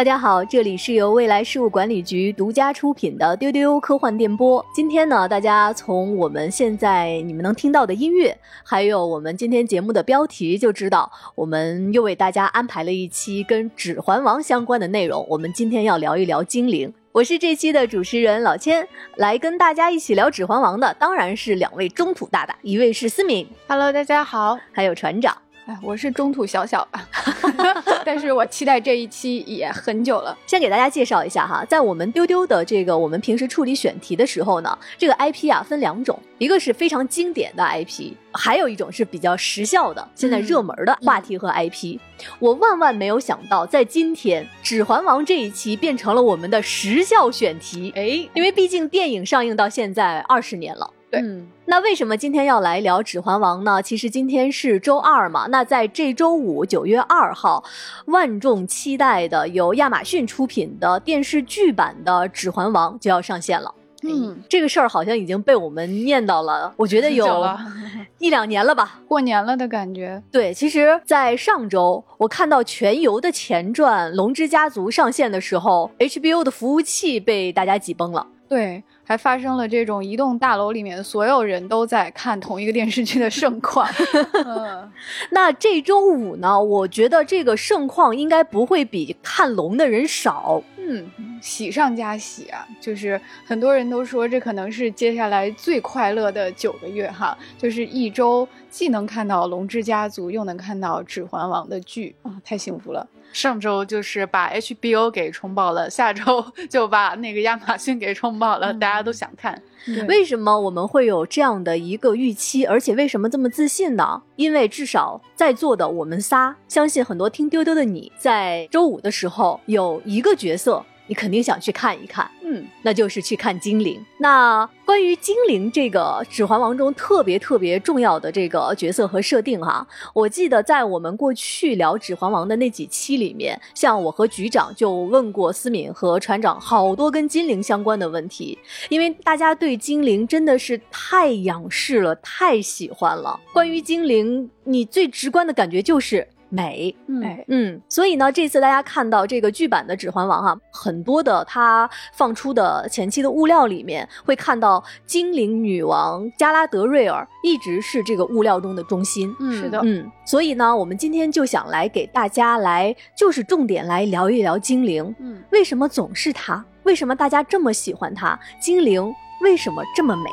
大家好，这里是由未来事务管理局独家出品的丢丢科幻电波。今天呢，大家从我们现在你们能听到的音乐，还有我们今天节目的标题就知道，我们又为大家安排了一期跟《指环王》相关的内容。我们今天要聊一聊精灵。我是这期的主持人老千，来跟大家一起聊《指环王》的当然是两位中土大大，一位是思敏，Hello，大家好，还有船长。我是中土小小吧，但是我期待这一期也很久了。先给大家介绍一下哈，在我们丢丢的这个我们平时处理选题的时候呢，这个 IP 啊分两种，一个是非常经典的 IP，还有一种是比较时效的、现在热门的话题和 IP。我万万没有想到，在今天《指环王》这一期变成了我们的时效选题。哎，因为毕竟电影上映到现在二十年了。对，那为什么今天要来聊《指环王》呢？其实今天是周二嘛，那在这周五九月二号，万众期待的由亚马逊出品的电视剧版的《指环王》就要上线了。嗯，这个事儿好像已经被我们念叨了，我觉得有 一两年了吧，过年了的感觉。对，其实，在上周我看到全游的前传《龙之家族》上线的时候，HBO 的服务器被大家挤崩了。对。还发生了这种一栋大楼里面所有人都在看同一个电视剧的盛况。那这周五呢？我觉得这个盛况应该不会比看龙的人少。嗯，喜上加喜啊！就是很多人都说这可能是接下来最快乐的九个月哈，就是一周既能看到《龙之家族》，又能看到《指环王》的剧啊，太幸福了。上周就是把 HBO 给冲爆了，下周 就把那个亚马逊给冲爆了，大家都想看。为什么我们会有这样的一个预期？而且为什么这么自信呢？因为至少在座的我们仨，相信很多听丢丢的你在周五的时候有一个角色。你肯定想去看一看，嗯，那就是去看精灵。那关于精灵这个《指环王》中特别特别重要的这个角色和设定哈，我记得在我们过去聊《指环王》的那几期里面，像我和局长就问过思敏和船长好多跟精灵相关的问题，因为大家对精灵真的是太仰视了，太喜欢了。关于精灵，你最直观的感觉就是。美，哎，嗯，所以呢，这次大家看到这个剧版的《指环王》哈，很多的它放出的前期的物料里面，会看到精灵女王加拉德瑞尔一直是这个物料中的中心。嗯，是的，嗯，所以呢，我们今天就想来给大家来，就是重点来聊一聊精灵。嗯，为什么总是她？为什么大家这么喜欢她？精灵为什么这么美？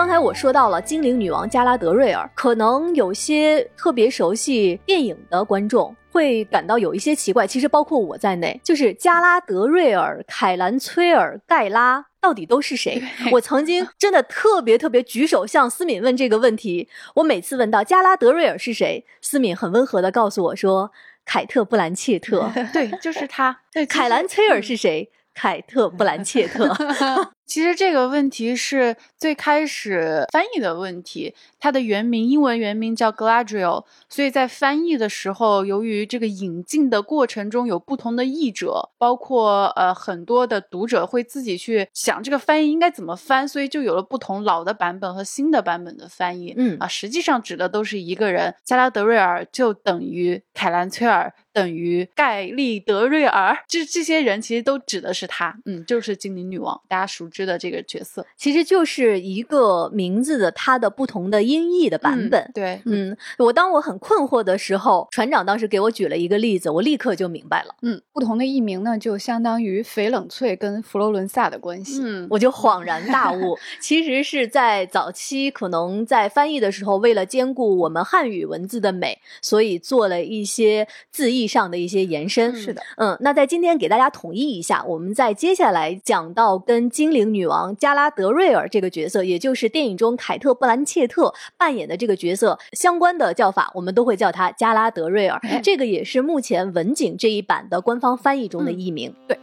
刚才我说到了精灵女王加拉德瑞尔，可能有些特别熟悉电影的观众会感到有一些奇怪。其实包括我在内，就是加拉德瑞尔、凯兰崔尔、盖拉到底都是谁？我曾经真的特别特别举手向思敏问这个问题。我每次问到加拉德瑞尔是谁，思敏很温和的告诉我说凯特布兰切特。对，就是他。对，凯兰崔尔是谁？凯特布兰切特。其实这个问题是最开始翻译的问题，它的原名英文原名叫 Gladriel，所以在翻译的时候，由于这个引进的过程中有不同的译者，包括呃很多的读者会自己去想这个翻译应该怎么翻，所以就有了不同老的版本和新的版本的翻译。嗯啊，实际上指的都是一个人，加拉德瑞尔就等于凯兰崔尔等于盖利德瑞尔，这这些人其实都指的是他，嗯，就是精灵女王，大家熟知。的这个角色其实就是一个名字的它的不同的音译的版本。对，嗯，我当我很困惑的时候，船长当时给我举了一个例子，我立刻就明白了。嗯，不同的译名呢，就相当于翡冷翠跟佛罗伦萨的关系。嗯，我就恍然大悟，其实是在早期可能在翻译的时候，为了兼顾我们汉语文字的美，所以做了一些字义上的一些延伸。是的，嗯，那在今天给大家统一一下，我们在接下来讲到跟精灵。女王加拉德瑞尔这个角色，也就是电影中凯特·布兰切特扮演的这个角色，相关的叫法我们都会叫她加拉德瑞尔。这个也是目前文景这一版的官方翻译中的译名。对。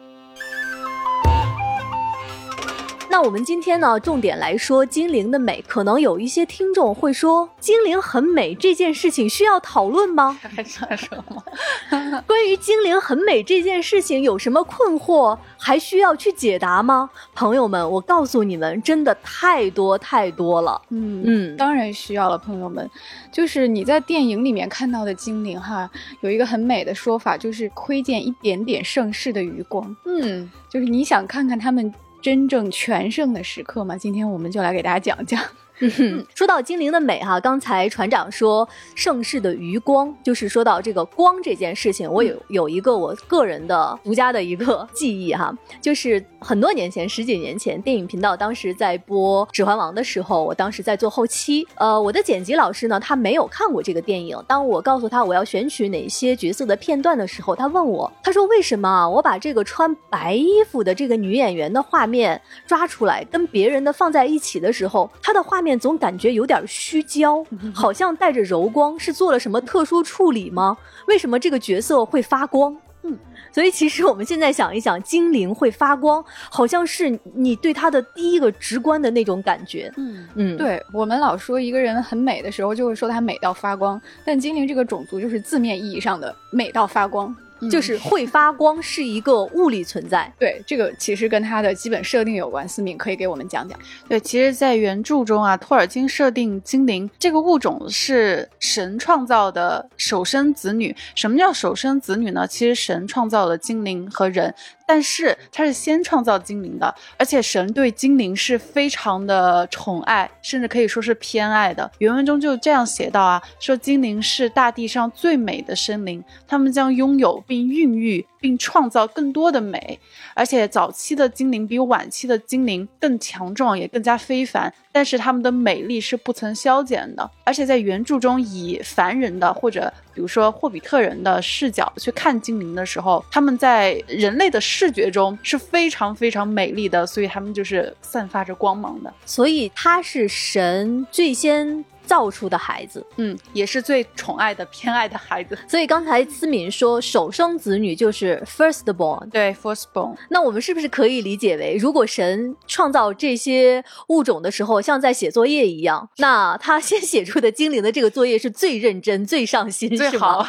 那我们今天呢，重点来说精灵的美。可能有一些听众会说，精灵很美这件事情需要讨论吗？还算什么？关于精灵很美这件事情有什么困惑，还需要去解答吗？朋友们，我告诉你们，真的太多太多了。嗯嗯当然需要了，朋友们。就是你在电影里面看到的精灵哈，有一个很美的说法，就是窥见一点点盛世的余光。嗯，就是你想看看他们真正全盛的时刻吗？今天我们就来给大家讲讲。嗯，说到精灵的美哈，刚才船长说盛世的余光，就是说到这个光这件事情，我有有一个我个人的独家的一个 记忆哈，就是很多年前，十几年前，电影频道当时在播《指环王》的时候，我当时在做后期，呃，我的剪辑老师呢，他没有看过这个电影。当我告诉他我要选取哪些角色的片段的时候，他问我，他说为什么啊我把这个穿白衣服的这个女演员的画面抓出来，跟别人的放在一起的时候，她的画面总感觉有点虚焦，好像带着柔光，是做了什么特殊处理吗？为什么这个角色会发光？嗯，所以其实我们现在想一想，精灵会发光，好像是你对它的第一个直观的那种感觉。嗯，嗯，，对我们老说一个人很美的时候，就会说她美到发光，但精灵这个种族就是字面意义上的美到发光。就是会发光是一个物理存在。对，这个其实跟它的基本设定有关。思敏可以给我们讲讲。对，其实，在原著中啊，托尔金设定精灵这个物种是神创造的首生子女。什么叫首生子女呢？其实神创造了精灵和人，但是他是先创造精灵的，而且神对精灵是非常的宠爱，甚至可以说是偏爱的。原文中就这样写道啊，说精灵是大地上最美的生灵，他们将拥有并孕育并创造更多的美。而且早期的精灵比晚期的精灵更强壮，也更加非凡，但是他们的美丽是不曾消减的。而且在原著中，以凡人的或者比如说霍比特人的视角去看精灵的时候，他们在人类的视觉中是非常非常美丽的，所以他们就是散发着光芒的。所以他是神最先造出的孩子。嗯，也是最宠爱的、偏爱的孩子。所以刚才思敏说首生子女就是 firstborn，对，firstborn。那我们是不是可以理解为，如果神创造这些物种的时候，像在写作业一样，那他先写出的精灵的这个作业是最认真、最上心，最是吗好，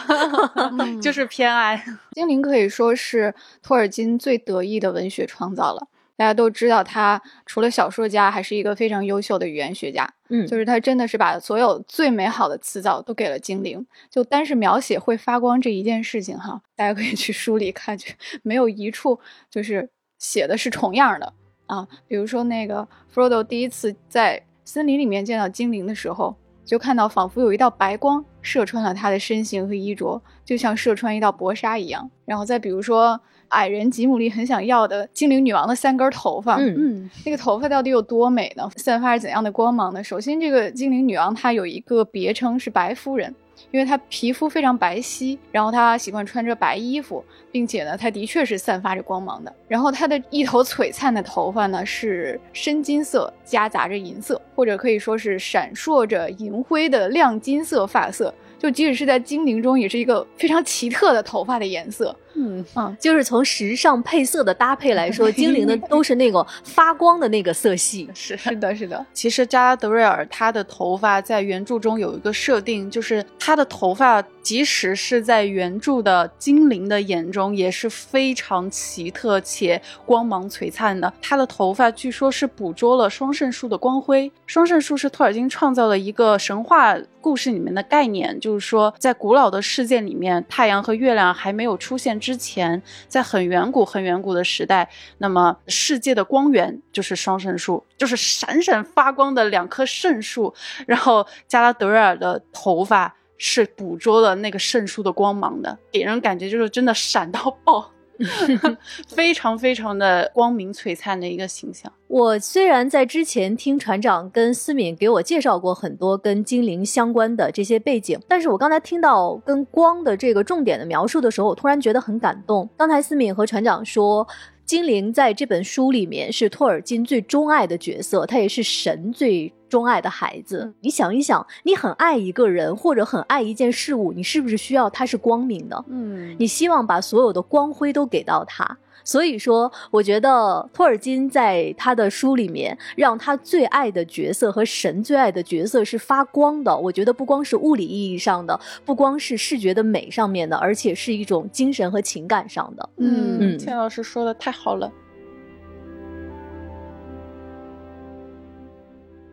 就是偏爱。精灵可以说是托尔金最得意的文学创造了。大家都知道，他除了小说家，还是一个非常优秀的语言学家。嗯，就是他真的是把所有最美好的词藻都给了精灵。就单是描写会发光这一件事情，哈，大家可以去书里看去，没有一处就是写的是重样的啊。比如说那个 Frodo 第一次在森林里面见到精灵的时候，就看到仿佛有一道白光射穿了他的身形和衣着，就像射穿一道薄纱一样。然后再比如说。矮人吉姆利很想要的精灵女王的三根头发，嗯嗯那个头发到底有多美呢？散发着怎样的光芒呢？首先，这个精灵女王她有一个别称是白夫人，因为她皮肤非常白皙，然后她喜欢穿着白衣服，并且呢，她的确是散发着光芒的。然后她的一头璀璨的头发呢是深金色夹杂着银色，或者可以说是闪烁着银灰的亮金色发色。就即使是在精灵中，也是一个非常奇特的头发的颜色。嗯啊，就是从时尚配色的搭配来说，精灵的都是那个发光的那个色系。是是的，是的。其实加拉德瑞尔他的头发在原著中有一个设定，就是他的头发即使是在原著的精灵的眼中也是非常奇特且光芒璀璨的。他的头发据说是捕捉了双圣树的光辉。双圣树是托尔金创造了一个神话故事里面的概念，就是说在古老的世界里面，太阳和月亮还没有出现之之前，在很远古很远古的时代，那么世界的光源就是双圣树，就是闪闪发光的两棵圣树。然后加拉德瑞尔的头发是捕捉了那个圣树的光芒的，给人感觉就是真的闪到爆，非常非常的光明璀璨的一个形象。我虽然在之前听船长跟思敏给我介绍过很多跟精灵相关的这些背景，但是我刚才听到跟光的这个重点的描述的时候，我突然觉得很感动。刚才思敏和船长说。精灵在这本书里面是托尔金最钟爱的角色，他也是神最钟爱的孩子。你想一想，你很爱一个人或者很爱一件事物，你是不是需要它是光明的？嗯你希望把所有的光辉都给到他。所以说，我觉得托尔金在他的书里面，让他最爱的角色和神最爱的角色是发光的。我觉得不光是物理意义上的，不光是视觉的美上面的，而且是一种精神和情感上的。嗯，嗯钱老师说的太好了。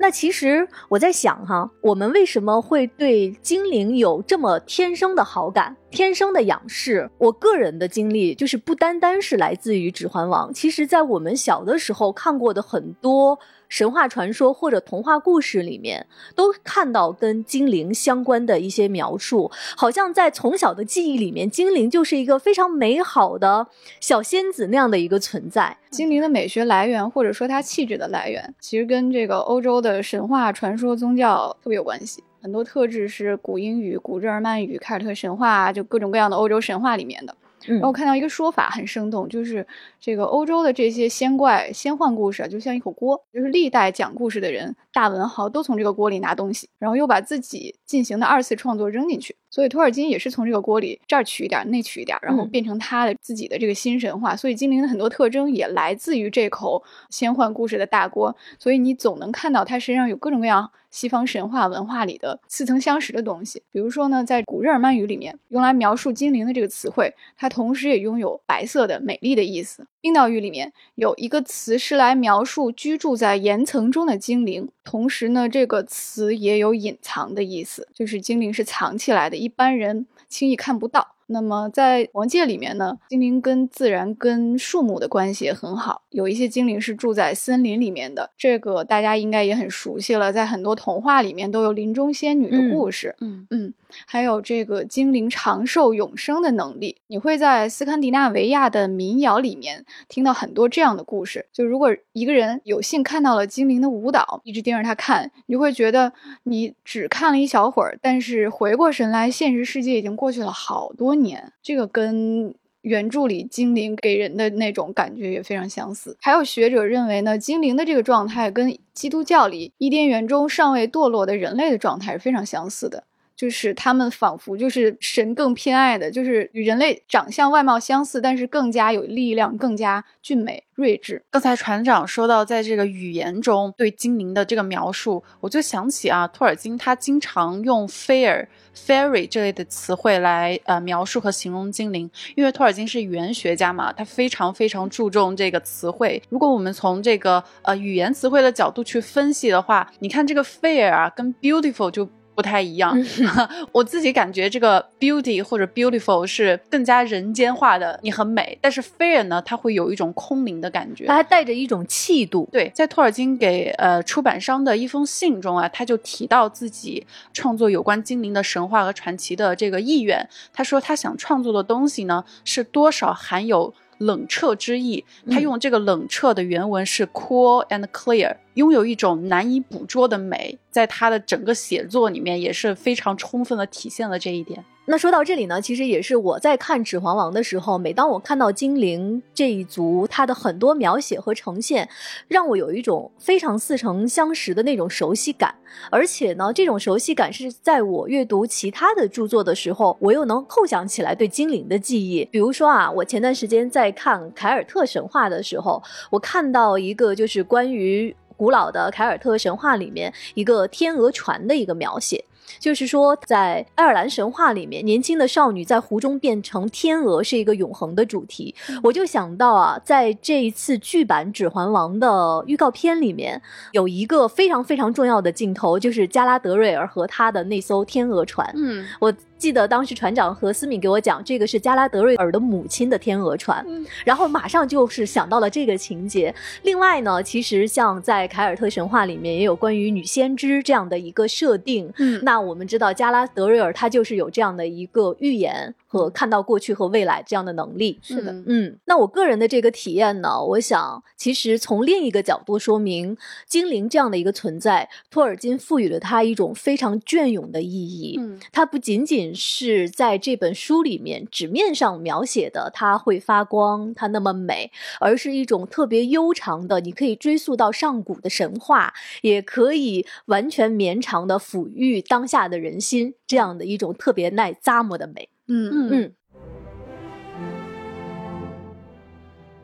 那其实我在想哈，我们为什么会对精灵有这么天生的好感、天生的仰视？我个人的经历就是不单单是来自于《指环王》，其实在我们小的时候看过的很多神话传说或者童话故事里面，都看到跟精灵相关的一些描述，好像在从小的记忆里面，精灵就是一个非常美好的小仙子那样的一个存在。精灵的美学来源，或者说它气质的来源，其实跟这个欧洲的神话、传说、宗教特别有关系。很多特质是古英语、古日耳曼语、凯尔特神话，就各种各样的欧洲神话里面的。嗯然后我看到一个说法很生动，就是这个欧洲的这些仙怪、仙幻故事啊，就像一口锅，就是历代讲故事的人、大文豪都从这个锅里拿东西，然后又把自己进行的二次创作扔进去。所以托尔金也是从这个锅里这儿取一点儿，那取一点儿，然后嗯变成他的自己的这个新神话。所以精灵的很多特征也来自于这口仙幻故事的大锅。所以你总能看到他身上有各种各样西方神话文化里的似曾相识的东西。比如说呢，在古日耳曼语里面，用来描述精灵的这个词汇，它同时也拥有白色的、美丽的意思。冰岛语里面有一个词是来描述居住在岩层中的精灵，同时呢，这个词也有隐藏的意思，就是精灵是藏起来的，一般人轻易看不到。那么在王界里面呢，精灵跟自然、跟树木的关系也很好。有一些精灵是住在森林里面的，这个大家应该也很熟悉了，在很多童话里面都有林中仙女的故事。嗯嗯，还有这个精灵长寿永生的能力，你会在斯堪的纳维亚的民谣里面听到很多这样的故事。就如果一个人有幸看到了精灵的舞蹈，一直盯着他看，你就会觉得你只看了一小会儿，但是回过神来，现实世界已经过去了好多年。这个跟原著里精灵给人的那种感觉也非常相似。还有学者认为呢，精灵的这个状态跟基督教里伊甸园中尚未堕落的人类的状态是非常相似的。就是他们仿佛就是神更偏爱的，就是与人类长相外貌相似，但是更加有力量，更加俊美睿智。刚才船长说到，在这个语言中对精灵的这个描述，我就想起啊，托尔金他经常用 fair、fairy 这类的词汇来呃描述和形容精灵，因为托尔金是语言学家嘛，他非常非常注重这个词汇。如果我们从这个呃语言词汇的角度去分析的话，你看这个 fair 啊，跟 beautiful 就。不太一样，我自己感觉这个 beauty 或者 beautiful 是更加人间化的，你很美。但是 fair 呢，它会有一种空灵的感觉，它还带着一种气度。对，在托尔金给呃出版商的一封信中啊，他就提到自己创作有关精灵的神话和传奇的这个意愿。他说他想创作的东西呢，是多少含有冷彻之意。他用这个冷彻的原文是 cool and clear，拥有一种难以捕捉的美，在他的整个写作里面也是非常充分的体现了这一点。那说到这里呢，其实也是我在看《指环王》的时候，每当我看到精灵这一族，它的很多描写和呈现，让我有一种非常似曾相识的那种熟悉感。而且呢，这种熟悉感是在我阅读其他的著作的时候，我又能扣想起来对精灵的记忆。比如说啊，我前段时间在看凯尔特神话的时候，我看到一个就是关于古老的凯尔特神话里面一个天鹅船的一个描写。就是说，在爱尔兰神话里面，年轻的少女在湖中变成天鹅是一个永恒的主题。我就想到啊，在这一次剧版《指环王》的预告片里面，有一个非常非常重要的镜头，就是加拉德瑞尔和他的那艘天鹅船。嗯，我记得当时船长和思敏给我讲，这个是加拉德瑞尔的母亲的天鹅船，嗯然后马上就是想到了这个情节。另外呢，其实像在凯尔特神话里面也有关于女先知这样的一个设定。嗯那我们知道加拉德瑞尔他就是有这样的一个预言和看到过去和未来这样的能力。是的，嗯，那我个人的这个体验呢，我想其实从另一个角度说明，精灵这样的一个存在，托尔金赋予了它一种非常隽永的意义。嗯它不仅仅是在这本书里面纸面上描写的它会发光，它那么美，而是一种特别悠长的，你可以追溯到上古的神话，也可以完全绵长的抚育当下的人心，这样的一种特别耐咂摸的美。嗯嗯嗯。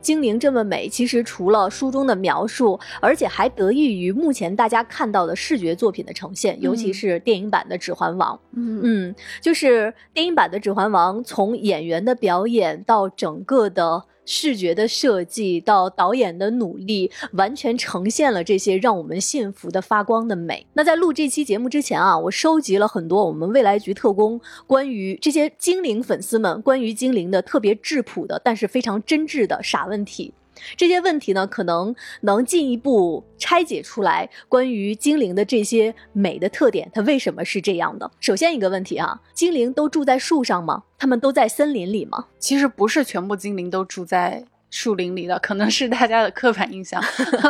精灵这么美，其实除了书中的描述，而且还得益于目前大家看到的视觉作品的呈现，尤其是电影版的《指环王》。嗯嗯，就是电影版的《指环王》，从演员的表演到整个的视觉的设计，到导演的努力，完全呈现了这些让我们信服的发光的美。那在录这期节目之前啊，我收集了很多我们未来局特工关于这些精灵粉丝们关于精灵的特别质朴的，但是非常真挚的傻问题。这些问题呢，可能能进一步拆解出来关于精灵的这些美的特点，它为什么是这样的？首先一个问题啊，精灵都住在树上吗？他们都在森林里吗？其实不是全部精灵都住在树林里的，可能是大家的刻板印象。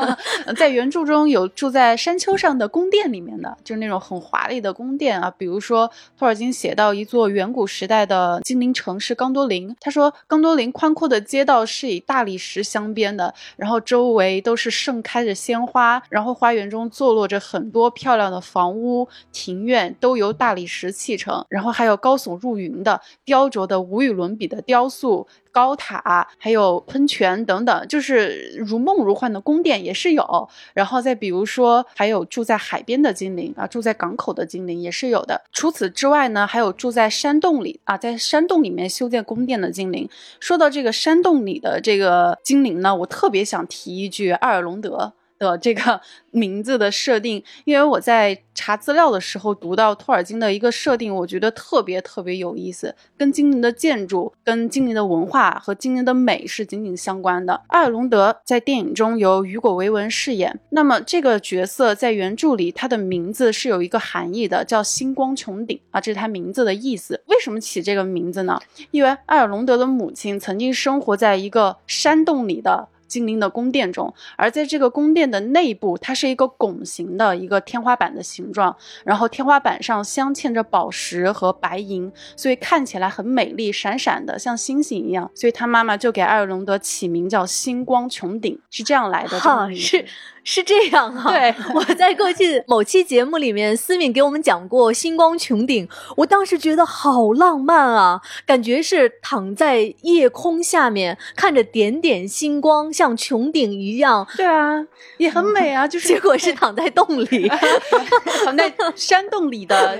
在原著中有住在山丘上的宫殿里面的，就是那种很华丽的宫殿啊。比如说托尔金写到一座远古时代的精灵城市冈多林，他说冈多林宽阔的街道是以大理石镶边的，然后周围都是盛开着鲜花，然后花园中坐落着很多漂亮的房屋、庭院，都由大理石砌成，然后还有高耸入云的、雕琢的无与伦比的雕塑。高塔，还有喷泉等等，就是如梦如幻的宫殿也是有。然后再比如说，还有住在海边的精灵啊，住在港口的精灵也是有的。除此之外呢，还有住在山洞里啊，在山洞里面修建宫殿的精灵。说到这个山洞里的这个精灵呢，我特别想提一句艾尔隆德。的这个 名字的设定，因为我在查资料的时候读到托尔金的一个设定，我觉得特别特别有意思，跟精灵的建筑、跟精灵的文化和精灵的美是紧紧相关的。艾尔隆德在电影中由雨果·维文饰演，那么这个角色在原著里他的名字是有一个含义的，叫星光穹顶啊，这是他名字的意思。为什么起这个名字呢？因为艾尔隆德的母亲曾经生活在一个山洞里的。精灵的宫殿中，而在这个宫殿的内部，它是一个拱形的一个天花板的形状，然后天花板上镶嵌着宝石和白银，所以看起来很美丽，闪闪的，像星星一样。所以他妈妈就给艾尔隆德起名叫星光穹顶，是这样来的。哈，是是这样啊。对，我在过去某期节目里面，思敏给我们讲过星光穹顶，我当时觉得好浪漫啊，感觉是躺在夜空下面，看着点点星光。像穹顶一样，对啊，也很美啊。就是结果是躺在洞里，躺在山洞里的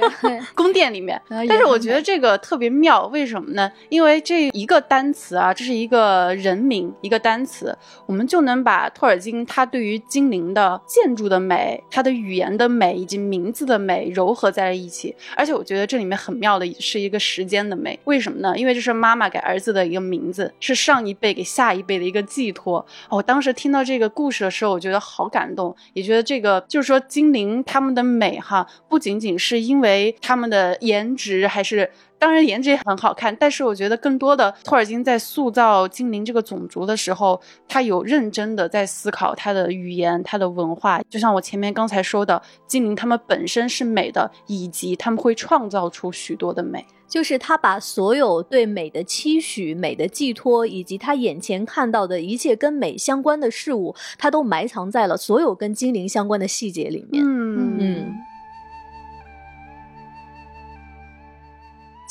宫殿里面。但是我觉得这个特别妙，为什么呢？因为这一个单词啊，这是一个人名，一个单词，我们就能把托尔金他对于精灵的建筑的美、他的语言的美以及名字的美糅合在了一起。而且我觉得这里面很妙的是一个时间的美。为什么呢？因为这是妈妈给儿子的一个名字，是上一辈给下一辈的一个寄托。我当时听到这个故事的时候，我觉得好感动，也觉得这个就是说精灵他们的美哈，不仅仅是因为他们的颜值，还是当然颜值也很好看，但是我觉得更多的托尔金在塑造精灵这个种族的时候，他有认真的在思考他的语言、他的文化，就像我前面刚才说的，精灵他们本身是美的，以及他们会创造出许多的美。就是他把所有对美的期许、美的寄托，以及他眼前看到的一切跟美相关的事物，他都埋藏在了所有跟精灵相关的细节里面。嗯嗯。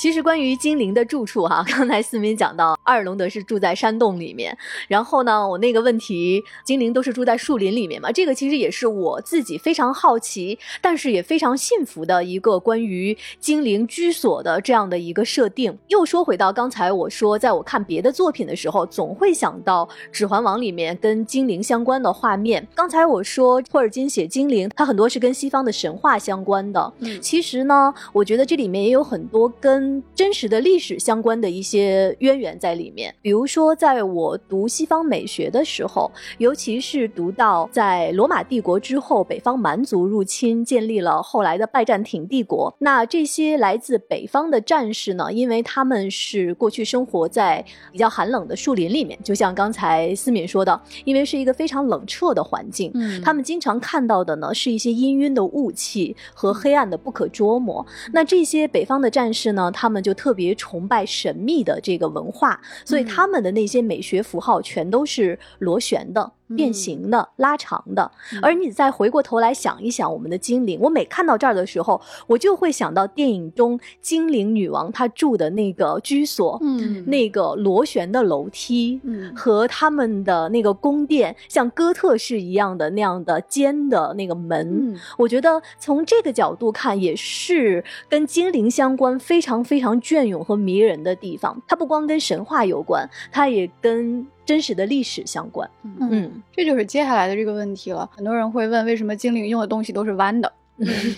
其实关于精灵的住处，哈，刚才思敏讲到，阿尔隆德是住在山洞里面。然后呢，我那个问题，精灵都是住在树林里面嘛？这个其实也是我自己非常好奇，但是也非常信服的一个关于精灵居所的这样的一个设定。又说回到刚才我说，在我看别的作品的时候，总会想到《指环王》里面跟精灵相关的画面。刚才我说托尔金写精灵，它很多是跟西方的神话相关的。嗯，其实呢，我觉得这里面也有很多跟真实的历史相关的一些渊源在里面。比如说，在我读西方美学的时候，尤其是读到在罗马帝国之后，北方蛮族入侵，建立了后来的拜占庭帝国。那这些来自北方的战士呢，因为他们是过去生活在比较寒冷的树林里面，就像刚才思敏说的，因为是一个非常冷彻的环境，嗯他们经常看到的呢是一些氤氲的雾气和黑暗的不可捉摸。那这些北方的战士呢，他们就特别崇拜神秘的这个文化，所以他们的那些美学符号全都是螺旋的。变形的、拉长的。而你再回过头来想一想，我们的精灵，我每看到这儿的时候，我就会想到电影中精灵女王她住的那个居所，嗯那个螺旋的楼梯。嗯和他们的那个宫殿像哥特式一样的那样的尖的那个门，嗯我觉得从这个角度看，也是跟精灵相关非常非常隽永和迷人的地方。它不光跟神话有关，它也跟真实的历史相关。嗯嗯，这就是接下来的这个问题了。很多人会问，为什么精灵用的东西都是弯的？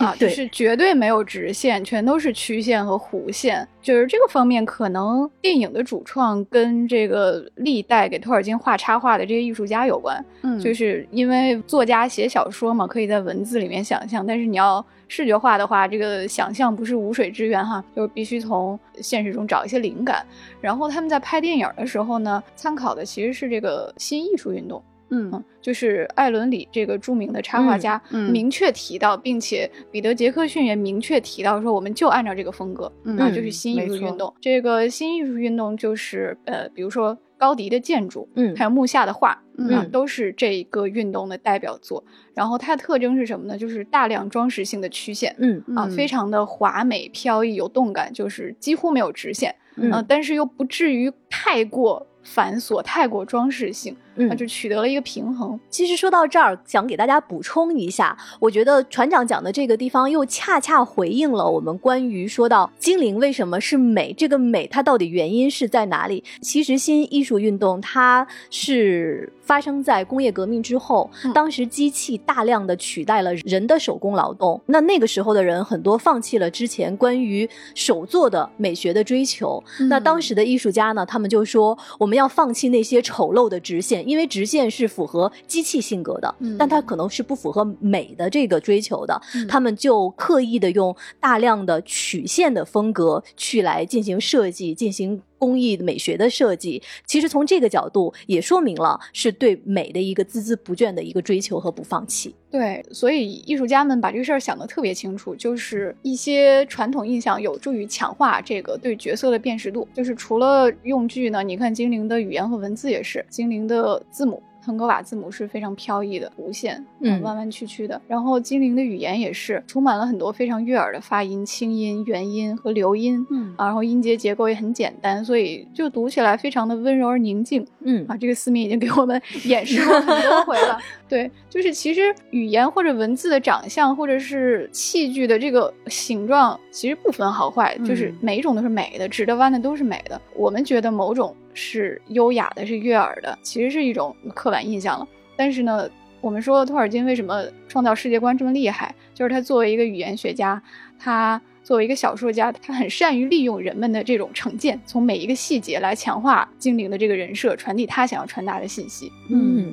啊，就对是绝对没有直线，全都是曲线和弧线。就是这个方面，可能电影的主创跟这个历代给托尔金画插画的这些艺术家有关。嗯就是因为作家写小说嘛，可以在文字里面想象，但是你要视觉化的话，这个想象不是无水之源哈，就是必须从现实中找一些灵感。然后他们在拍电影的时候呢，参考的其实是这个新艺术运动。嗯嗯，就是艾伦里这个著名的插画家，明确提到，并且彼得杰克逊也明确提到说，我们就按照这个风格，嗯啊，就是新艺术运动。这个新艺术运动就是呃，比如说高迪的建筑，嗯还有木下的画，嗯啊，都是这一个运动的代表作。然后它的特征是什么呢？就是大量装饰性的曲线。嗯啊，非常的华美、飘逸、有动感，就是几乎没有直线，嗯啊，但是又不至于太过繁琐、太过装饰性，嗯啊，就取得了一个平衡。其实说到这儿，想给大家补充一下，我觉得船长讲的这个地方又恰恰回应了我们关于说到精灵为什么是美，这个美它到底原因是在哪里？其实新艺术运动它是发生在工业革命之后，嗯当时机器大量的取代了人的手工劳动，那那个时候的人很多放弃了之前关于手作的美学的追求，那当时的艺术家呢，他们就说我们要放弃那些丑陋的直线，因为直线是符合机器性格的，嗯但它可能是不符合美的这个追求的。嗯他们就刻意的用大量的曲线的风格去来进行设计，进行工艺美学的设计。其实从这个角度也说明了是对美的一个孜孜不倦的一个追求和不放弃。对，所以艺术家们把这个事儿想得特别清楚，就是一些传统印象有助于强化这个对角色的辨识度。就是除了用具呢，你看精灵的语言和文字也是，精灵的字母。腾格瓦字母是非常飘逸的弧线，嗯弯弯曲曲的。然后精灵的语言也是充满了很多非常悦耳的发音、清音、元音和流音。嗯啊，然后音节结构也很简单，所以就读起来非常的温柔而宁静。嗯啊，这个思敏已经给我们 演示过很多回了。对，就是其实语言或者文字的长相，或者是器具的这个形状，其实不分好坏，就是嗯每一种都是美的，直的弯的都是美的。我们觉得某种是优雅的，是悦耳的，其实是一种刻板印象了。但是呢，我们说托尔金为什么创造世界观这么厉害，就是他作为一个语言学家，他。作为一个小说家，他很善于利用人们的这种成见，从每一个细节来强化精灵的这个人设，传递他想要传达的信息。嗯。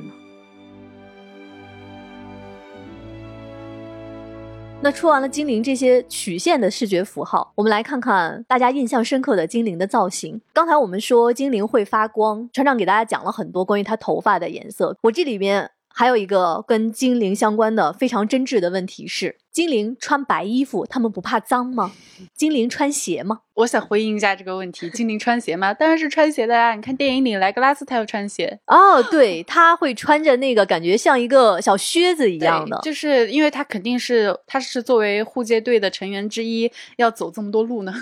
那说完了精灵这些曲线的视觉符号，我们来看看大家印象深刻的精灵的造型。刚才我们说精灵会发光，船长给大家讲了很多关于它头发的颜色。我这里面还有一个跟精灵相关的非常真挚的问题是：精灵穿白衣服，他们不怕脏吗？精灵穿鞋吗？我想回应一下这个问题：精灵穿鞋吗？当然是穿鞋的呀！你看电影里莱格拉斯他要穿鞋，哦，对，他会穿着那个感觉像一个小靴子一样的，就是因为他肯定是他是作为护戒队的成员之一，要走这么多路呢。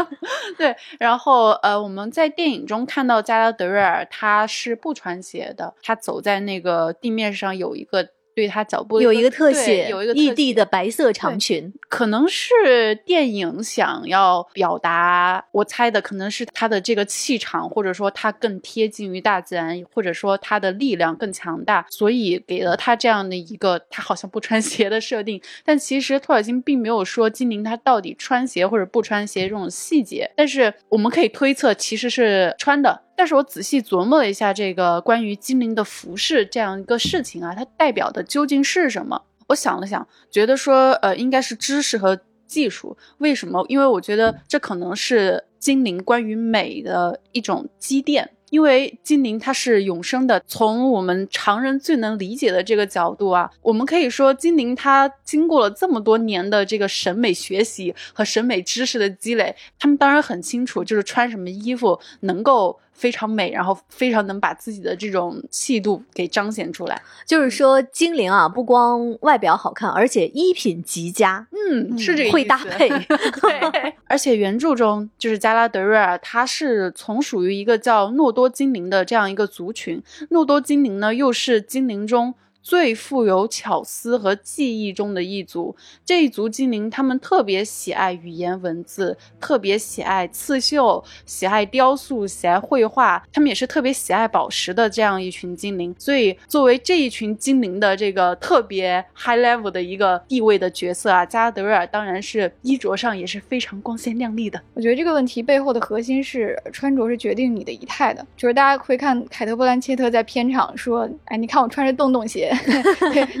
对，然后呃，我们在电影中看到加拉德瑞尔他是不穿鞋的，他走在那个地面上有一个。对他脚步有一个特写，有一个异地的白色长裙，可能是电影想要表达，我猜的可能是他的这个气场，或者说他更贴近于大自然，或者说他的力量更强大，所以给了他这样的一个他好像不穿鞋的设定。但其实托尔金并没有说精灵他到底穿鞋或者不穿鞋这种细节，但是我们可以推测其实是穿的。但是我仔细琢磨了一下这个关于精灵的服饰这样一个事情啊，它代表的究竟是什么？我想了想，觉得说，呃，应该是知识和技术。为什么？因为我觉得这可能是精灵关于美的一种积淀。因为精灵它是永生的，从我们常人最能理解的这个角度啊，我们可以说精灵它经过了这么多年的这个审美学习和审美知识的积累，他们当然很清楚，就是穿什么衣服能够非常美，然后非常能把自己的这种气度给彰显出来。就是说，精灵啊，不光外表好看，而且衣品极佳，嗯，是这个会搭配。对，而且原著中就是加拉德瑞尔，他是从属于一个叫诺多精灵的这样一个族群。诺多精灵呢，又是精灵中。最富有巧思和记忆中的一族，这一族精灵，他们特别喜爱语言文字，特别喜爱刺绣，喜爱雕塑，喜爱绘画。他们也是特别喜爱宝石的这样一群精灵。所以，作为这一群精灵的这个特别 high level 的一个地位的角色啊，加德瑞尔当然是衣着上也是非常光鲜亮丽的。我觉得这个问题背后的核心是穿着是决定你的仪态的。就是大家会看凯特·布兰切特在片场说：“哎，你看我穿着洞洞鞋。”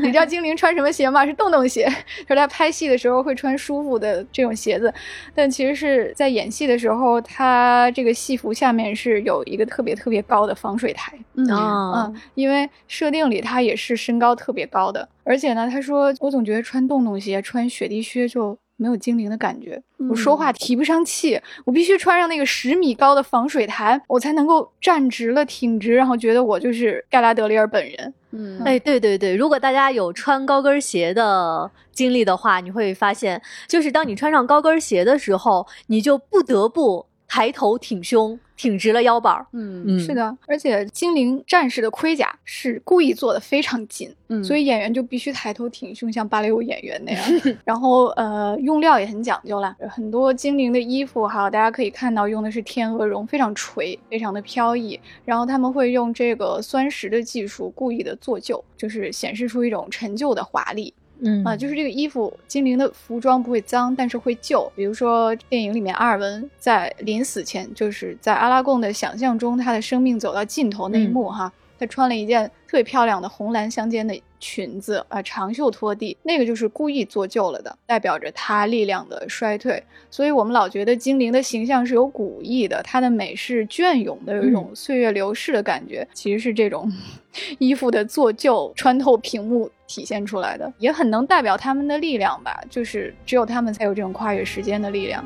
你知道精灵穿什么鞋吗？是洞洞鞋。说他拍戏的时候会穿舒服的这种鞋子，但其实是在演戏的时候，他这个戏服下面是有一个特别特别高的防水台。嗯，因为设定里他也是身高特别高的，而且呢，他说我总觉得穿洞洞鞋、穿雪地靴就。没有精灵的感觉，我说话提不上气，我必须穿上那个十米高的防水台，我才能够站直了、挺直，然后觉得我就是盖拉德里尔本人。嗯，哎，对对对，如果大家有穿高跟鞋的经历的话，你会发现，就是当你穿上高跟鞋的时候，你就不得不。抬头挺胸，挺直了腰板儿。嗯嗯，是的，而且精灵战士的盔甲是故意做的非常紧，嗯，所以演员就必须抬头挺胸，像芭蕾舞演员那样。然后呃，用料也很讲究啦，很多精灵的衣服哈，大家可以看到用的是天鹅绒，非常垂，非常的飘逸。然后他们会用这个酸蚀的技术，故意的做旧，就是显示出一种陈旧的华丽。嗯啊，就是这个衣服，精灵的服装不会脏，但是会旧。比如说电影里面，阿尔文在临死前，就是在阿拉贡的想象中，他的生命走到尽头那一幕，哈，他穿了一件特别漂亮的红蓝相间的裙子，啊，长袖拖地，那个就是故意做旧了的，代表着他力量的衰退。所以我们老觉得精灵的形象是有古意的，它的美是隽永的，有一种岁月流逝的感觉，其实是这种 衣服的做旧穿透屏幕。体现出来的也很能代表他们的力量吧，就是只有他们才有这种跨越时间的力量。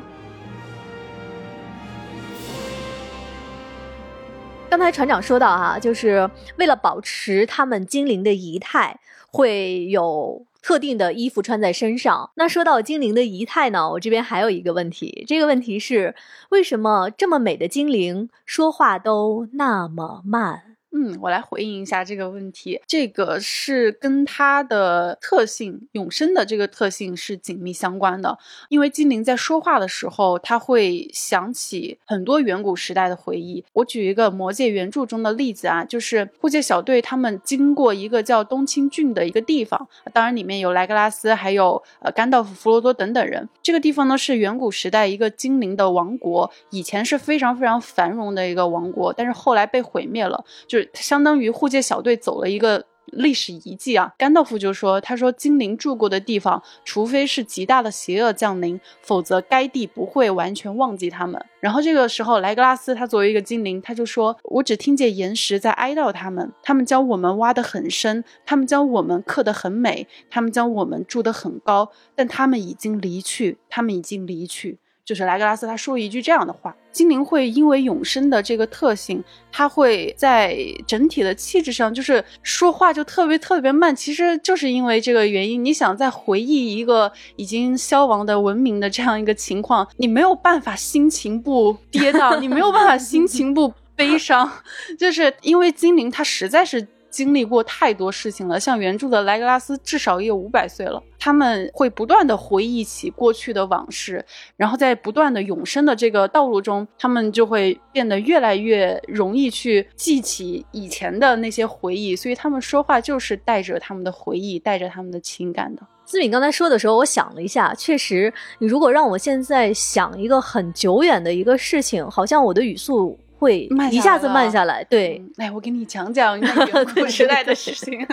刚才船长说到哈，就是为了保持他们精灵的仪态，会有特定的衣服穿在身上。那说到精灵的仪态呢，我这边还有一个问题，这个问题是为什么这么美的精灵说话都那么慢？嗯，我来回应一下这个问题。这个是跟它的特性永生的这个特性是紧密相关的。因为精灵在说话的时候，他会想起很多远古时代的回忆。我举一个魔戒原著中的例子啊，就是护戒小队他们经过一个叫东青郡的一个地方，当然里面有莱格拉斯，还有呃甘道夫、弗罗多等等人。这个地方呢是远古时代一个精灵的王国，以前是非常非常繁荣的一个王国，但是后来被毁灭了，就是。相当于护戒小队走了一个历史遗迹啊！甘道夫就说：“他说精灵住过的地方，除非是极大的邪恶降临，否则该地不会完全忘记他们。”然后这个时候，莱格拉斯他作为一个精灵，他就说：“我只听见岩石在哀悼他们，他们将我们挖得很深，他们将我们刻得很美，他们将我们筑得很高，但他们已经离去，他们已经离去。”就是莱格拉斯他说一句这样的话：精灵会因为永生的这个特性，它会在整体的气质上，就是说话就特别特别慢。其实就是因为这个原因，你想再回忆一个已经消亡的文明的这样一个情况，你没有办法心情不跌宕，你没有办法心情不悲伤，就是因为精灵它实在是。经历过太多事情了，像原著的莱格拉斯至少也有五百岁了。他们会不断的回忆起过去的往事，然后在不断的永生的这个道路中，他们就会变得越来越容易去记起以前的那些回忆。所以他们说话就是带着他们的回忆，带着他们的情感的。思敏刚才说的时候，我想了一下，确实，你如果让我现在想一个很久远的一个事情，好像我的语速。会一下子慢下来，对。哎，我给你讲讲远古时代的事情。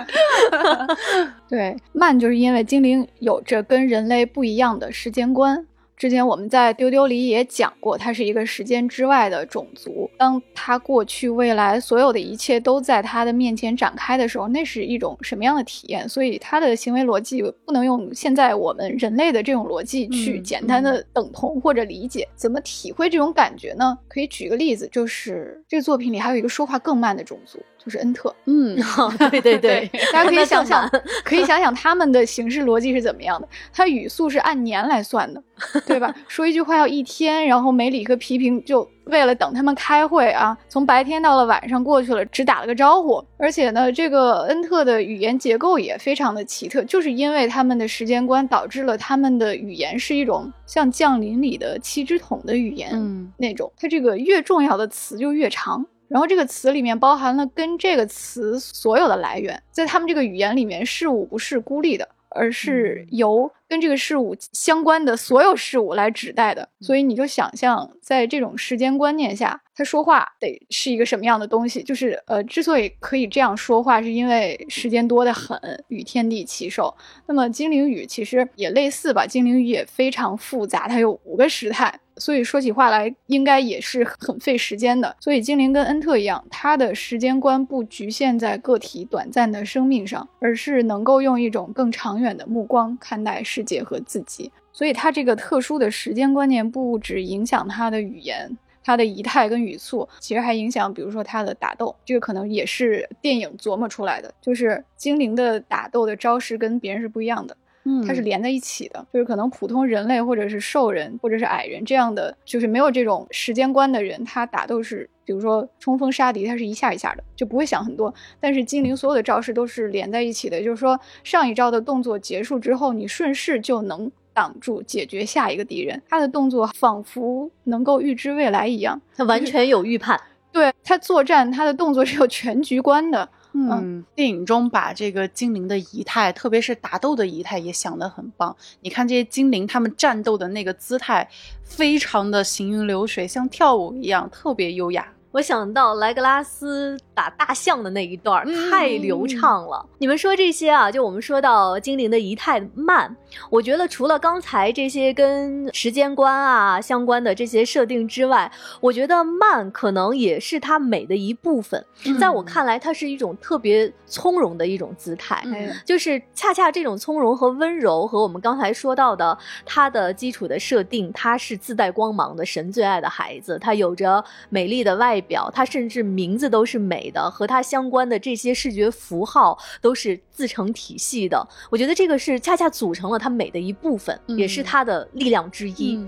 对，慢就是因为精灵有着跟人类不一样的时间观。之前我们在丢丢里也讲过，它是一个时间之外的种族。当它过去、未来所有的一切都在它的面前展开的时候，那是一种什么样的体验？所以它的行为逻辑不能用现在我们人类的这种逻辑去简单的等同或者理解。怎么体会这种感觉呢？可以举个例子，就是这个作品里还有一个说话更慢的种族。就是恩特，嗯，对对对，大家可以想想，可以想想他们的形式逻辑是怎么样的。他语速是按年来算的，对吧？说一句话要一天，然后梅里克批评就为了等他们开会啊，从白天到了晚上过去了，只打了个招呼。而且呢，这个恩特的语言结构也非常的奇特，就是因为他们的时间观导致了他们的语言是一种像降临里的七只桶的语言，嗯，那种。它这个越重要的词就越长。然后这个词里面包含了跟这个词所有的来源，在他们这个语言里面，事物不是孤立的，而是由跟这个事物相关的所有事物来指代的。所以你就想象，在这种时间观念下，他说话得是一个什么样的东西？就是呃，之所以可以这样说话，是因为时间多得很，与天地齐寿。那么精灵语其实也类似吧，精灵语也非常复杂，它有五个时态。所以说起话来，应该也是很费时间的。所以精灵跟恩特一样，他的时间观不局限在个体短暂的生命上，而是能够用一种更长远的目光看待世结合自己。所以他这个特殊的时间观念，不只影响他的语言、他的仪态跟语速，其实还影响，比如说他的打斗。这个可能也是电影琢磨出来的，就是精灵的打斗的招式跟别人是不一样的。它是连在一起的，就是可能普通人类或者是兽人或者是矮人这样的，就是没有这种时间观的人，他打斗是，比如说冲锋杀敌，他是一下一下的，就不会想很多。但是精灵所有的招式都是连在一起的，就是说上一招的动作结束之后，你顺势就能挡住解决下一个敌人。他的动作仿佛能够预知未来一样，他完全有预判。对他作战，他的动作是有全局观的。嗯，电影中把这个精灵的仪态，特别是打斗的仪态也想得很棒。你看这些精灵，他们战斗的那个姿态，非常的行云流水，像跳舞一样，特别优雅。我想到莱格拉斯打大象的那一段太流畅了。你们说这些啊，就我们说到精灵的仪态慢，我觉得除了刚才这些跟时间观啊相关的这些设定之外，我觉得慢可能也是它美的一部分。在我看来，它是一种特别从容的一种姿态，就是恰恰这种从容和温柔，和我们刚才说到的它的基础的设定，它是自带光芒的神最爱的孩子，它有着美丽的外。表，它甚至名字都是美的，和它相关的这些视觉符号都是自成体系的。我觉得这个是恰恰组成了它美的一部分，也是它的力量之一。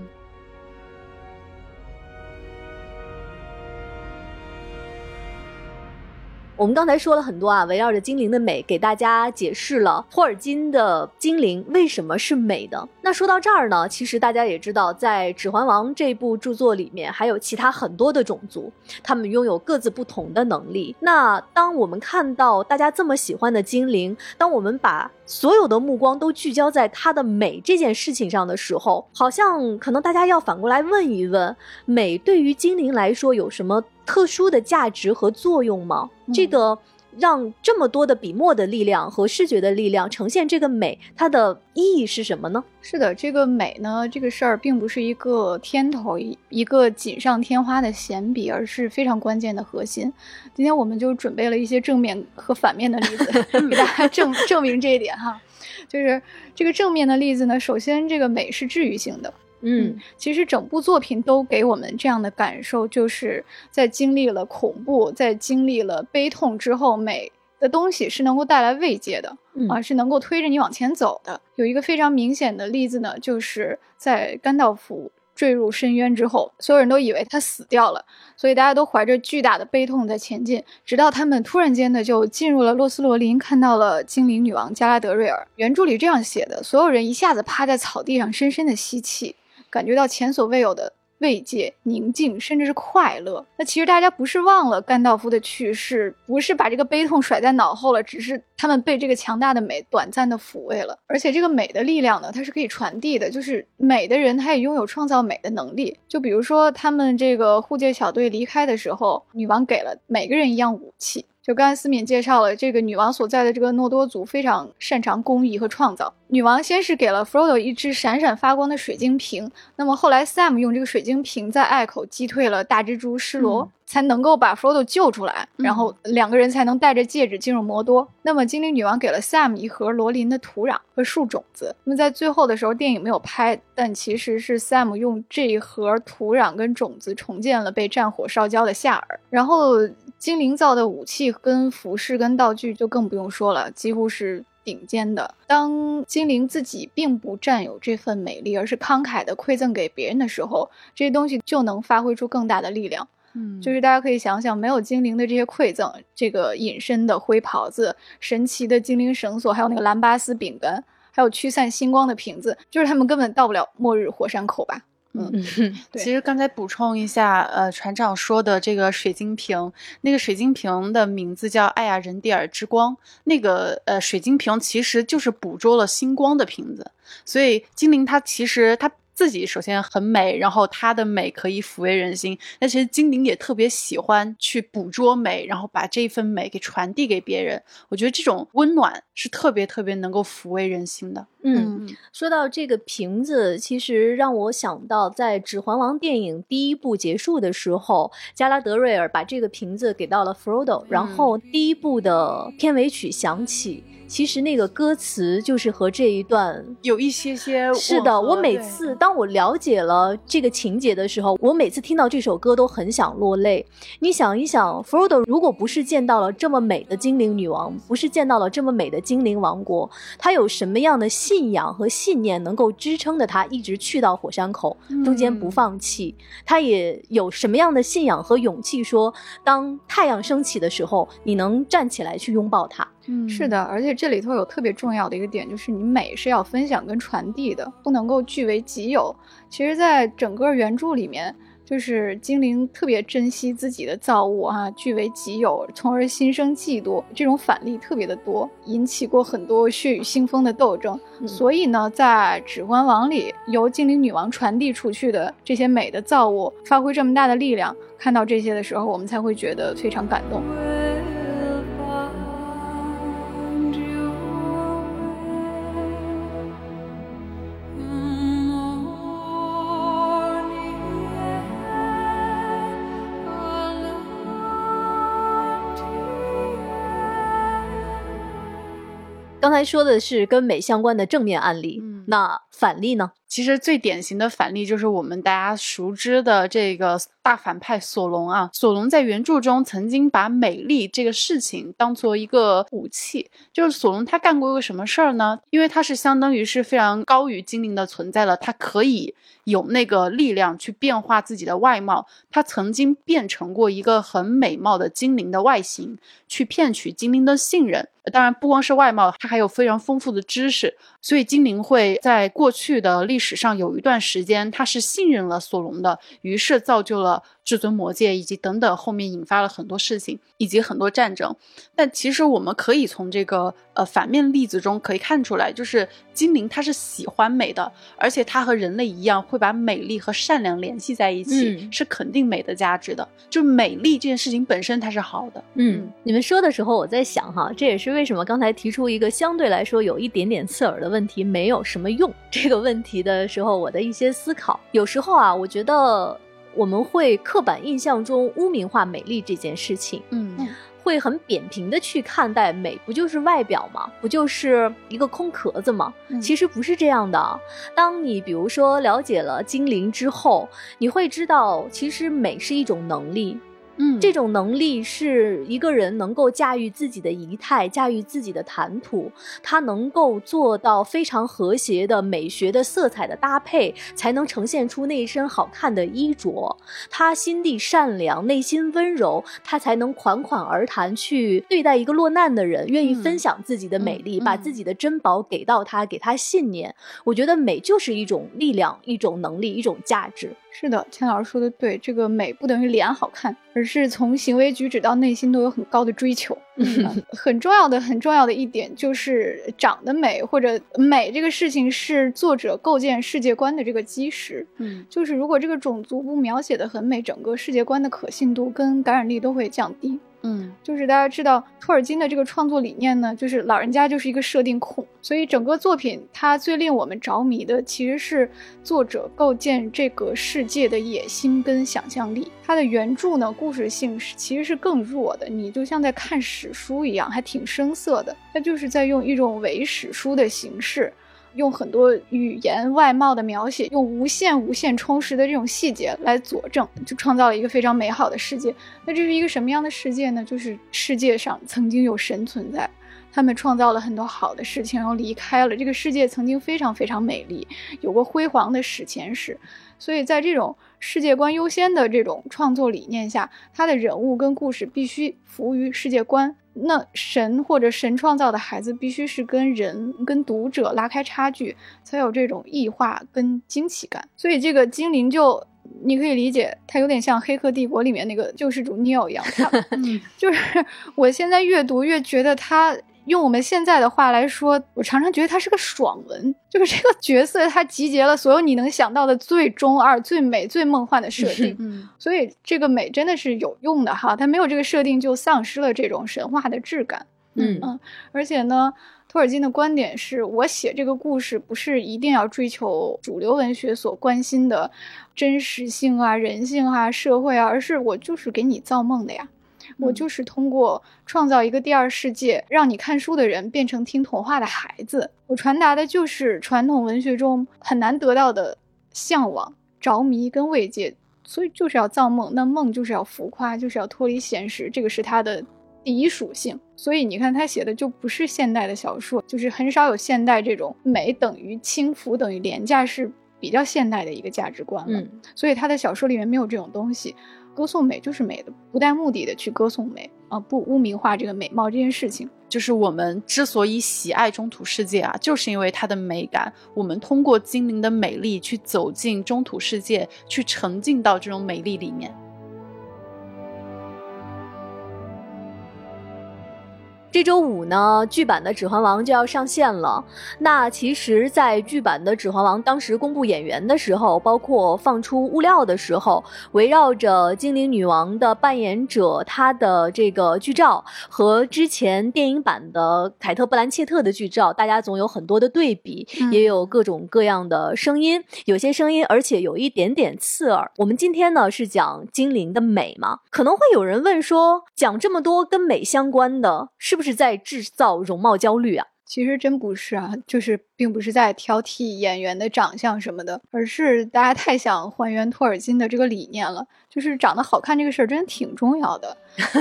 我们刚才说了很多啊，围绕着精灵的美，给大家解释了托尔金的精灵为什么是美的。那说到这儿呢，其实大家也知道，在《指环王》这部著作里面，还有其他很多的种族，他们拥有各自不同的能力。那当我们看到大家这么喜欢的精灵，当我们把所有的目光都聚焦在它的美这件事情上的时候，好像可能大家要反过来问一问：美对于精灵来说有什么？特殊的价值和作用吗？这个让这么多的笔墨的力量和视觉的力量呈现这个美，它的意义是什么呢？是的，这个美呢，这个事儿并不是一个天头一一个锦上添花的闲笔，而是非常关键的核心。今天我们就准备了一些正面和反面的例子，给大家证证明这一点哈。就是这个正面的例子呢，首先这个美是治愈性的。嗯，其实整部作品都给我们这样的感受，就是在经历了恐怖、在经历了悲痛之后，美的东西是能够带来慰藉的，啊，是能够推着你往前走的。有一个非常明显的例子呢，就是在甘道夫坠入深渊之后，所有人都以为他死掉了，所以大家都怀着巨大的悲痛在前进，直到他们突然间的就进入了洛斯罗林，看到了精灵女王加拉德瑞尔。原著里这样写的：所有人一下子趴在草地上，深深的吸气。感觉到前所未有的慰藉、宁静，甚至是快乐。那其实大家不是忘了甘道夫的去世，不是把这个悲痛甩在脑后了，只是他们被这个强大的美短暂的抚慰了。而且这个美的力量呢，它是可以传递的，就是美的人他也拥有创造美的能力。就比如说他们这个护戒小队离开的时候，女王给了每个人一样武器。就刚才思敏介绍了，这个女王所在的这个诺多族非常擅长工艺和创造。女王先是给了 Frodo 一只闪闪发光的水晶瓶，那么后来 Sam 用这个水晶瓶在隘口击退了大蜘蛛施罗，才能够把 Frodo 救出来，然后两个人才能带着戒指进入魔多。那么精灵女王给了 Sam 一盒罗林的土壤和树种子。那么在最后的时候，电影没有拍，但其实是 Sam 用这一盒土壤跟种子重建了被战火烧焦的夏尔。然后精灵造的武器跟服饰跟道具就更不用说了，几乎是。顶尖的。当精灵自己并不占有这份美丽，而是慷慨的馈赠给别人的时候，这些东西就能发挥出更大的力量。嗯，就是大家可以想想，没有精灵的这些馈赠，这个隐身的灰袍子、神奇的精灵绳索，还有那个蓝巴斯饼干，还有驱散星光的瓶子，就是他们根本到不了末日火山口吧。嗯，对其实刚才补充一下，呃，船长说的这个水晶瓶，那个水晶瓶的名字叫艾亚人蒂尔之光。那个呃，水晶瓶其实就是捕捉了星光的瓶子，所以精灵它其实它。自己首先很美，然后她的美可以抚慰人心。那其实精灵也特别喜欢去捕捉美，然后把这份美给传递给别人。我觉得这种温暖是特别特别能够抚慰人心的。嗯，说到这个瓶子，其实让我想到，在《指环王》电影第一部结束的时候，加拉德瑞尔把这个瓶子给到了 Frodo，然后第一部的片尾曲响起。其实那个歌词就是和这一段有一些些是的。我每次当我了解了这个情节的时候，我每次听到这首歌都很想落泪。你想一想，Frodo 如果不是见到了这么美的精灵女王，不是见到了这么美的精灵王国，他有什么样的信仰和信念能够支撑着他一直去到火山口，中间不放弃？他也有什么样的信仰和勇气，说当太阳升起的时候，你能站起来去拥抱它？嗯，是的，而且这里头有特别重要的一个点，就是你美是要分享跟传递的，不能够据为己有。其实，在整个原著里面，就是精灵特别珍惜自己的造物啊，据为己有，从而心生嫉妒，这种反例特别的多，引起过很多血雨腥风的斗争。所以呢，在《指环王》里，由精灵女王传递出去的这些美的造物，发挥这么大的力量，看到这些的时候，我们才会觉得非常感动。刚才说的是跟美相关的正面案例，那反例呢？其实最典型的反例就是我们大家熟知的这个。大反派索隆啊，索隆在原著中曾经把美丽这个事情当做一个武器。就是索隆他干过一个什么事儿呢？因为他是相当于是非常高于精灵的存在了，他可以有那个力量去变化自己的外貌。他曾经变成过一个很美貌的精灵的外形，去骗取精灵的信任。当然，不光是外貌，他还有非常丰富的知识。所以精灵会在过去的历史上有一段时间，他是信任了索隆的，于是造就了。至尊魔戒以及等等，后面引发了很多事情，以及很多战争。但其实我们可以从这个呃反面例子中可以看出来，就是精灵它是喜欢美的，而且它和人类一样会把美丽和善良联系在一起，是肯定美的价值的。就美丽这件事情本身它是好的。嗯，你们说的时候我在想哈，这也是为什么刚才提出一个相对来说有一点点刺耳的问题，没有什么用 这个问题的时候，我的一些思考。有时候啊，我觉得。我们会刻板印象中污名化美丽这件事情，嗯，会很扁平的去看待美，不就是外表吗？不就是一个空壳子吗？其实不是这样的。当你比如说了解了精灵之后，你会知道，其实美是一种能力。嗯，这种能力是一个人能够驾驭自己的仪态，驾驭自己的谈吐，他能够做到非常和谐的美学的色彩的搭配，才能呈现出那一身好看的衣着。他心地善良，内心温柔，他才能款款而谈去对待一个落难的人，愿意分享自己的美丽，把自己的珍宝给到他，给他信念。我觉得美就是一种力量，一种能力，一种价值。是的，钱老师说的对，这个美不等于脸好看，而是从行为举止到内心都有很高的追求。嗯 很重要的、很重要的一点就是长得美或者美这个事情是作者构建世界观的这个基石。嗯，就是如果这个种族不描写的很美，整个世界观的可信度跟感染力都会降低。嗯就是大家知道托尔金的这个创作理念呢，就是老人家就是一个设定控，所以整个作品它最令我们着迷的其实是作者构建这个世界的野心跟想象力。它的原著呢，故事性是其实是更弱的，你就像在看史书一样，还挺生涩的。它就是在用一种伪史书的形式。用很多语言外貌的描写，用无限无限充实的这种细节来佐证，就创造了一个非常美好的世界。那这是一个什么样的世界呢？就是世界上曾经有神存在，他们创造了很多好的事情，然后离开了。这个世界曾经非常非常美丽，有过辉煌的史前史。所以在这种世界观优先的这种创作理念下，他的人物跟故事必须服务于世界观。那神或者神创造的孩子必须是跟人、跟读者拉开差距，才有这种异化跟惊奇感。所以这个精灵就，你可以理解，它有点像《黑客帝国》里面那个救世主 Neo 一样，他 就是我现在越读越觉得他。用我们现在的话来说，我常常觉得它是个爽文，就是这个角色它集结了所有你能想到的最中二、最美、最梦幻的设定，嗯，所以这个美真的是有用的哈。它没有这个设定就丧失了这种神话的质感，嗯嗯。而且呢，托尔金的观点是我写这个故事不是一定要追求主流文学所关心的真实性啊、人性啊、社会啊，而是我就是给你造梦的呀。我就是通过创造一个第二世界，让你看书的人变成听童话的孩子。我传达的就是传统文学中很难得到的向往、着迷跟慰藉。所以就是要造梦，那梦就是要浮夸，就是要脱离现实，这个是他的第一属性。所以你看他写的就不是现代的小说，就是很少有现代这种美等于轻浮等于廉价是比较现代的一个价值观了。嗯，所以他的小说里面没有这种东西。歌颂美就是美的，不带目的的去歌颂美啊，不污名化这个美貌这件事情。就是我们之所以喜爱中土世界啊，就是因为它的美感。我们通过精灵的美丽去走进中土世界，去沉浸到这种美丽里面。这周五呢，剧版的《指环王》就要上线了。那其实，在剧版的《指环王》当时公布演员的时候，包括放出物料的时候，围绕着精灵女王的扮演者她的这个剧照和之前电影版的凯特·布兰切特的剧照，大家总有很多的对比，嗯也有各种各样的声音，有些声音而且有一点点刺耳。我们今天呢是讲精灵的美嘛，可能会有人问说，讲这么多跟美相关的，是不是是在制造容貌焦虑啊？其实真不是啊，就是并不是在挑剔演员的长相什么的，而是大家太想还原托尔金的这个理念了。就是长得好看这个事儿真的挺重要的。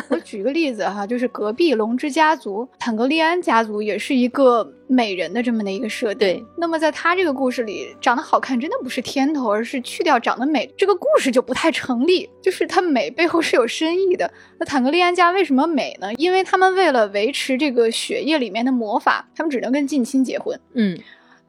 我举个例子哈，就是隔壁龙之家族坦格利安家族也是一个美人的这么的一个设定。对，那么在他这个故事里，长得好看真的不是天头，而是去掉长得美，这个故事就不太成立。就是它美背后是有深意的。那坦格利安家为什么美呢？因为他们为了维持这个血液里面的魔法，他们只能跟近亲结婚。嗯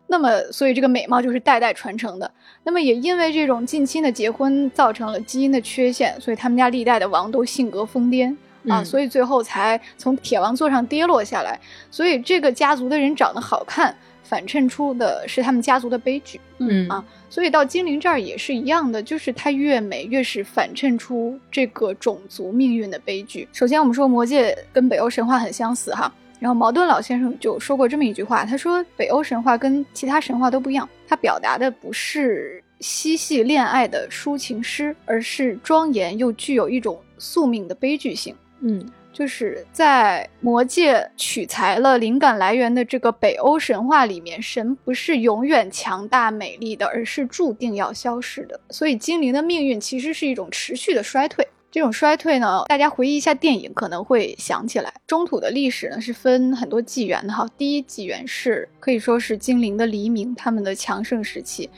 那么，所以这个美貌就是代代传承的。那么也因为这种近亲的结婚造成了基因的缺陷，所以他们家历代的王都性格疯癫啊，嗯所以最后才从铁王座上跌落下来。所以这个家族的人长得好看，反衬出的是他们家族的悲剧。嗯啊所以到精灵这儿也是一样的，就是它越美越是反衬出这个种族命运的悲剧。首先，我们说魔界跟北欧神话很相似哈，然后茅盾老先生就说过这么一句话，他说北欧神话跟其他神话都不一样，它表达的不是嬉戏恋爱的抒情诗，而是庄严又具有一种宿命的悲剧性。嗯就是在魔界取材了灵感来源的这个北欧神话里面，神不是永远强大美丽的，而是注定要消逝的。所以精灵的命运其实是一种持续的衰退。这种衰退呢，大家回忆一下电影可能会想起来，中土的历史呢是分很多纪元的哈。第一纪元是可以说是精灵的黎明，他们的强盛时期。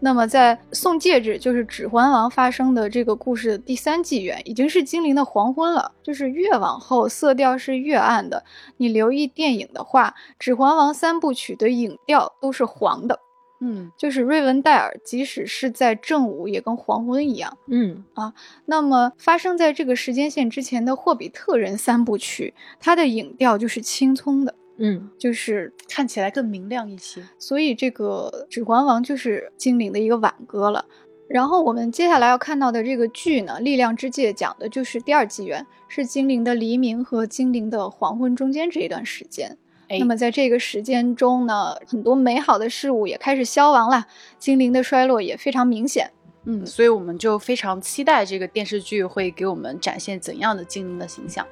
那么在送戒指，就是指环王发生的这个故事的第三纪元，已经是精灵的黄昏了。就是越往后色调是越暗的。你留意电影的话，指环王三部曲的影调都是黄的，嗯就是瑞文戴尔，即使是在正午也跟黄昏一样。嗯啊那么发生在这个时间线之前的霍比特人三部曲，它的影调就是青葱的，嗯就是看起来更明亮一些。所以这个《指环王》就是精灵的一个挽歌了。然后我们接下来要看到的这个剧呢，《力量之戒》讲的就是第二纪元，是精灵的黎明和精灵的黄昏中间这一段时间。哎那么在这个时间中呢，很多美好的事物也开始消亡了，精灵的衰落也非常明显。嗯，所以我们就非常期待这个电视剧会给我们展现怎样的精灵的形象。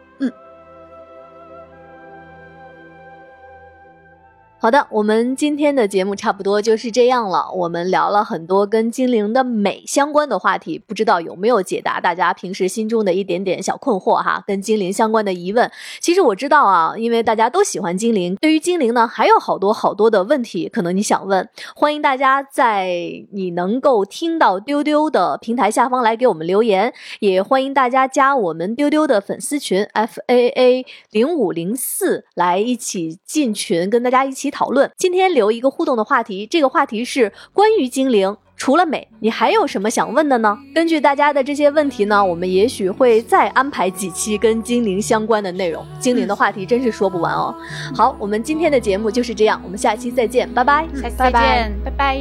好的，我们今天的节目差不多就是这样了。我们聊了很多跟精灵的美相关的话题，不知道有没有解答大家平时心中的一点点小困惑哈，跟精灵相关的疑问。其实我知道啊，因为大家都喜欢精灵，对于精灵呢还有好多好多的问题，可能你想问。欢迎大家在你能够听到丢丢的平台下方来给我们留言，也欢迎大家加我们丢丢的粉丝群 F A A 零五零四来一起进群，跟大家一起讨论。今天留一个互动的话题，这个话题是关于精灵。除了美，你还有什么想问的呢？根据大家的这些问题呢，我们也许会再安排几期跟精灵相关的内容。精灵的话题真是说不完哦。好，我们今天的节目就是这样，我们下期再见，拜拜。下次再拜拜见，拜拜